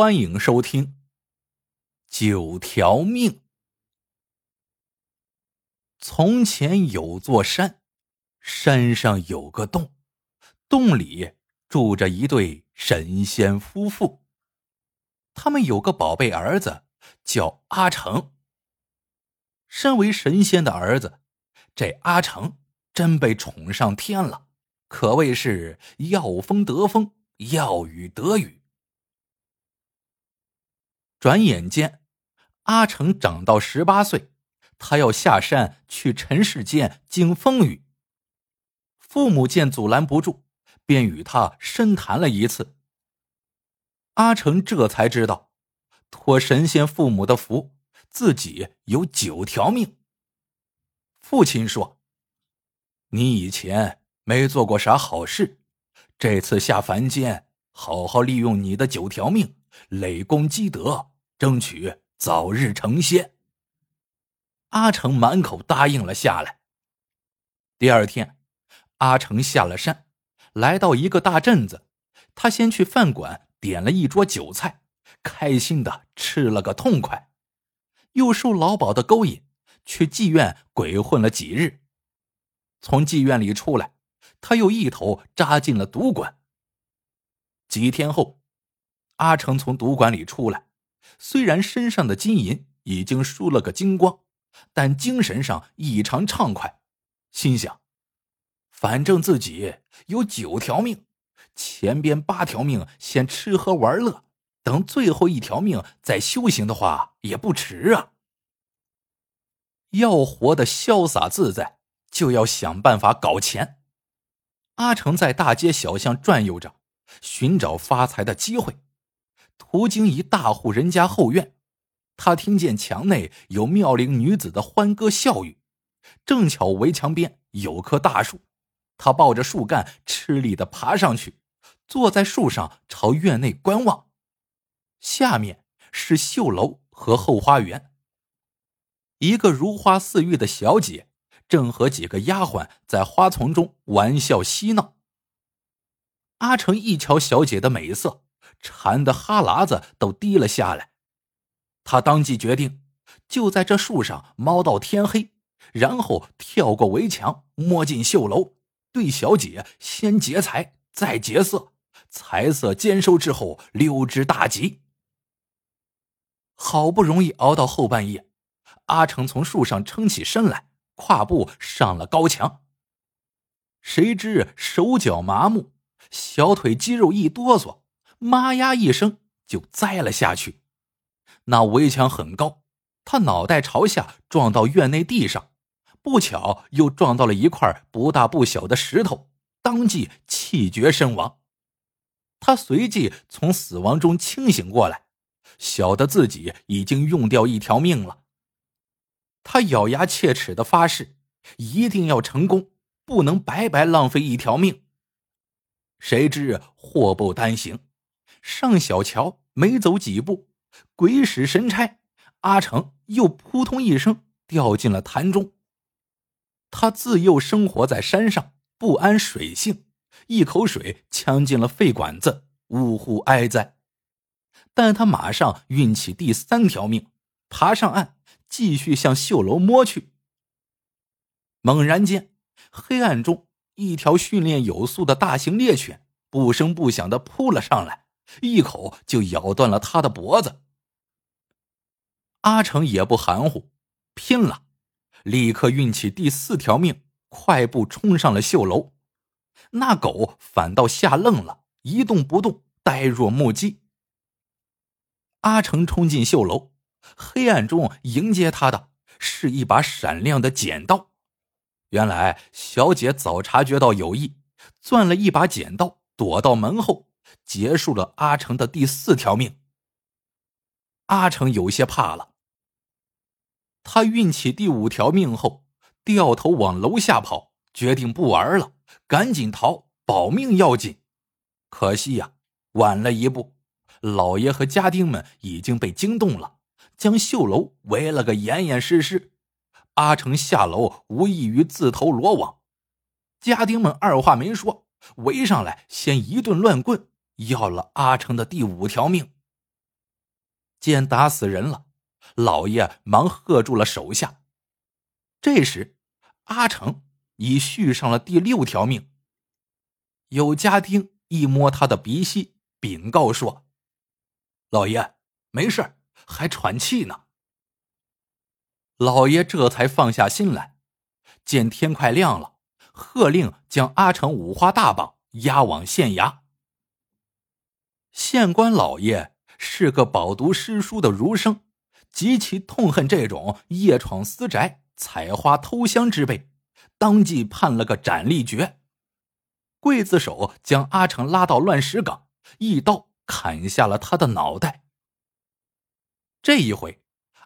欢迎收听《九条命》。从前有座山，山上有个洞，洞里住着一对神仙夫妇。他们有个宝贝儿子，叫阿成。身为神仙的儿子，这阿成真被宠上天了，可谓是要风得风，要雨得雨。转眼间，阿成长到十八岁，他要下山去尘世间经风雨。父母见阻拦不住，便与他深谈了一次。阿成这才知道，托神仙父母的福，自己有九条命。父亲说：“你以前没做过啥好事，这次下凡间，好好利用你的九条命，累功积德。”争取早日成仙。阿成满口答应了下来。第二天，阿成下了山，来到一个大镇子，他先去饭馆点了一桌酒菜，开心的吃了个痛快，又受老鸨的勾引，去妓院鬼混了几日。从妓院里出来，他又一头扎进了赌馆。几天后，阿成从赌馆里出来。虽然身上的金银已经输了个精光，但精神上异常畅快，心想：反正自己有九条命，前边八条命先吃喝玩乐，等最后一条命再修行的话也不迟啊。要活得潇洒自在，就要想办法搞钱。阿成在大街小巷转悠着，寻找发财的机会。途经一大户人家后院，他听见墙内有妙龄女子的欢歌笑语。正巧围墙边有棵大树，他抱着树干吃力的爬上去，坐在树上朝院内观望。下面是绣楼和后花园。一个如花似玉的小姐正和几个丫鬟在花丛中玩笑嬉闹。阿成一瞧小姐的美色。馋的哈喇子都滴了下来，他当即决定，就在这树上猫到天黑，然后跳过围墙，摸进绣楼，对小姐先劫财，再劫色，财色兼收之后溜之大吉。好不容易熬到后半夜，阿成从树上撑起身来，跨步上了高墙。谁知手脚麻木，小腿肌肉一哆嗦。妈呀！一声就栽了下去。那围墙很高，他脑袋朝下撞到院内地上，不巧又撞到了一块不大不小的石头，当即气绝身亡。他随即从死亡中清醒过来，晓得自己已经用掉一条命了。他咬牙切齿的发誓，一定要成功，不能白白浪费一条命。谁知祸不单行。上小桥没走几步，鬼使神差，阿成又扑通一声掉进了潭中。他自幼生活在山上，不谙水性，一口水呛进了肺管子，呜呼哀哉。但他马上运起第三条命，爬上岸，继续向绣楼摸去。猛然间，黑暗中一条训练有素的大型猎犬不声不响的扑了上来。一口就咬断了他的脖子。阿成也不含糊，拼了，立刻运起第四条命，快步冲上了绣楼。那狗反倒吓愣了，一动不动，呆若木鸡。阿成冲进绣楼，黑暗中迎接他的是一把闪亮的剪刀。原来小姐早察觉到有异，攥了一把剪刀，躲到门后。结束了阿成的第四条命。阿成有些怕了，他运起第五条命后，掉头往楼下跑，决定不玩了，赶紧逃，保命要紧。可惜呀，晚了一步，老爷和家丁们已经被惊动了，将绣楼围了个严严实实。阿成下楼无异于自投罗网，家丁们二话没说，围上来先一顿乱棍。要了阿成的第五条命，见打死人了，老爷忙喝住了手下。这时，阿成已续上了第六条命。有家丁一摸他的鼻息，禀告说：“老爷没事，还喘气呢。”老爷这才放下心来，见天快亮了，喝令将阿成五花大绑押往县衙。县官老爷是个饱读诗书的儒生，极其痛恨这种夜闯私宅、采花偷香之辈，当即判了个斩立决。刽子手将阿成拉到乱石岗，一刀砍下了他的脑袋。这一回，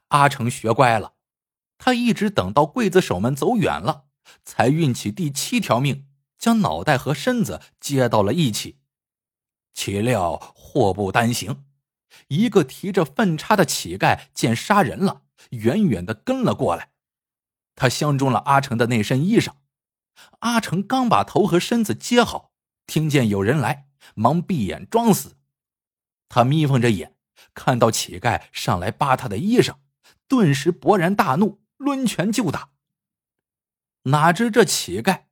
阿成学乖了，他一直等到刽子手们走远了，才运起第七条命，将脑袋和身子接到了一起。岂料祸不单行，一个提着粪叉的乞丐见杀人了，远远的跟了过来。他相中了阿成的那身衣裳。阿成刚把头和身子接好，听见有人来，忙闭眼装死。他眯缝着眼，看到乞丐上来扒他的衣裳，顿时勃然大怒，抡拳就打。哪知这乞丐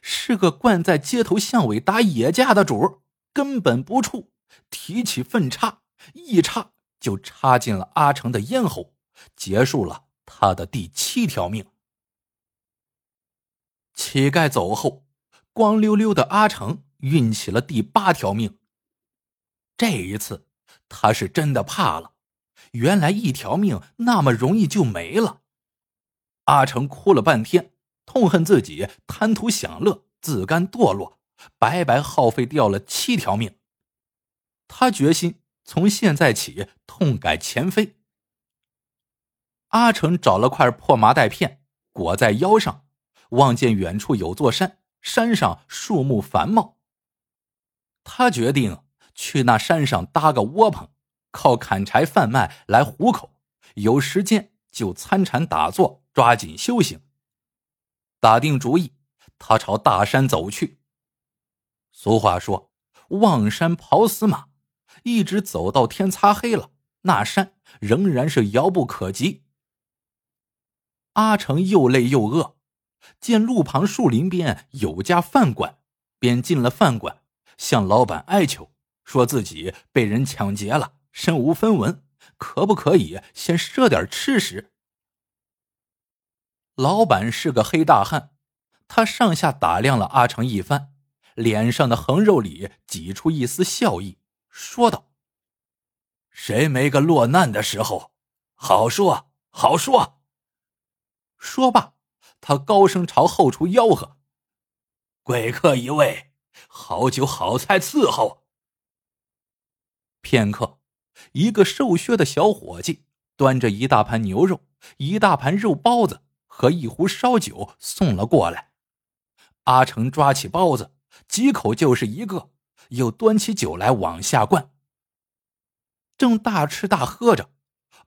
是个惯在街头巷尾打野架的主儿。根本不怵，提起粪叉，一叉就插进了阿成的咽喉，结束了他的第七条命。乞丐走后，光溜溜的阿成运起了第八条命。这一次，他是真的怕了，原来一条命那么容易就没了。阿成哭了半天，痛恨自己贪图享乐，自甘堕落。白白耗费掉了七条命。他决心从现在起痛改前非。阿成找了块破麻袋片裹在腰上，望见远处有座山，山上树木繁茂。他决定去那山上搭个窝棚，靠砍柴贩卖来糊口。有时间就参禅打坐，抓紧修行。打定主意，他朝大山走去。俗话说：“望山跑死马。”一直走到天擦黑了，那山仍然是遥不可及。阿成又累又饿，见路旁树林边有家饭馆，便进了饭馆，向老板哀求，说自己被人抢劫了，身无分文，可不可以先赊点吃食？老板是个黑大汉，他上下打量了阿成一番。脸上的横肉里挤出一丝笑意，说道：“谁没个落难的时候？好说好说。”说罢，他高声朝后厨吆喝：“贵客一位，好酒好菜伺候。”片刻，一个瘦削的小伙计端着一大盘牛肉、一大盘肉包子和一壶烧酒送了过来。阿成抓起包子。几口就是一个，又端起酒来往下灌。正大吃大喝着，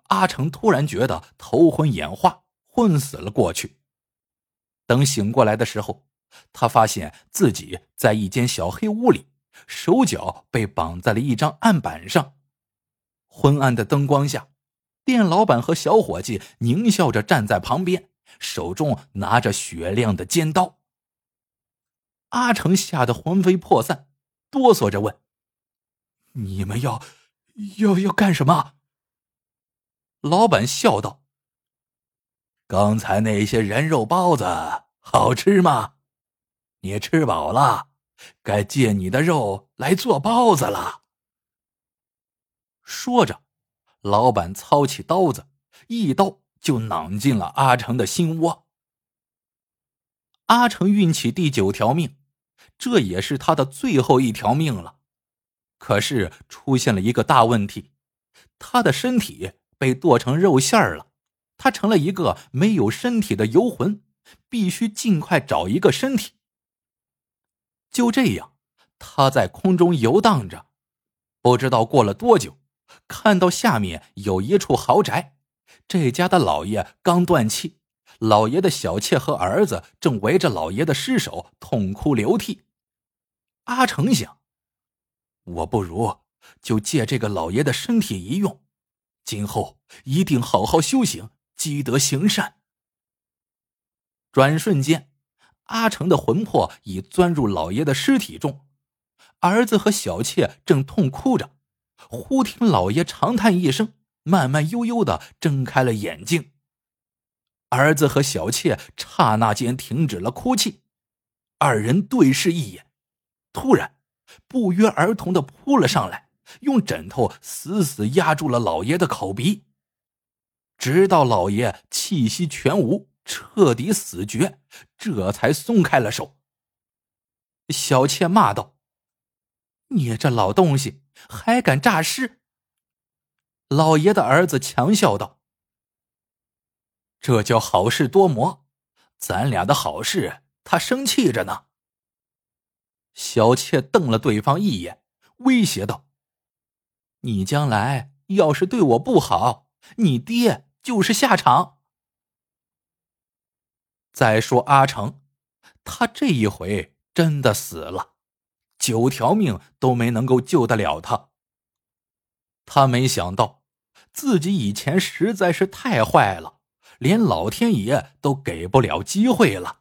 阿成突然觉得头昏眼花，昏死了过去。等醒过来的时候，他发现自己在一间小黑屋里，手脚被绑在了一张案板上。昏暗的灯光下，店老板和小伙计狞笑着站在旁边，手中拿着雪亮的尖刀。阿成吓得魂飞魄散，哆嗦着问：“你们要，要要干什么？”老板笑道：“刚才那些人肉包子好吃吗？你吃饱了，该借你的肉来做包子了。”说着，老板操起刀子，一刀就攮进了阿成的心窝。阿成运起第九条命。这也是他的最后一条命了，可是出现了一个大问题，他的身体被剁成肉馅了，他成了一个没有身体的游魂，必须尽快找一个身体。就这样，他在空中游荡着，不知道过了多久，看到下面有一处豪宅，这家的老爷刚断气，老爷的小妾和儿子正围着老爷的尸首痛哭流涕。阿成想，我不如就借这个老爷的身体一用，今后一定好好修行，积德行善。转瞬间，阿成的魂魄已钻入老爷的尸体中，儿子和小妾正痛哭着。忽听老爷长叹一声，慢慢悠悠的睁开了眼睛。儿子和小妾刹那间停止了哭泣，二人对视一眼，突然不约而同的扑了上来。用枕头死死压住了老爷的口鼻，直到老爷气息全无，彻底死绝，这才松开了手。小妾骂道：“你这老东西，还敢诈尸！”老爷的儿子强笑道：“这叫好事多磨，咱俩的好事，他生气着呢。”小妾瞪了对方一眼，威胁道。你将来要是对我不好，你爹就是下场。再说阿成，他这一回真的死了，九条命都没能够救得了他。他没想到自己以前实在是太坏了，连老天爷都给不了机会了。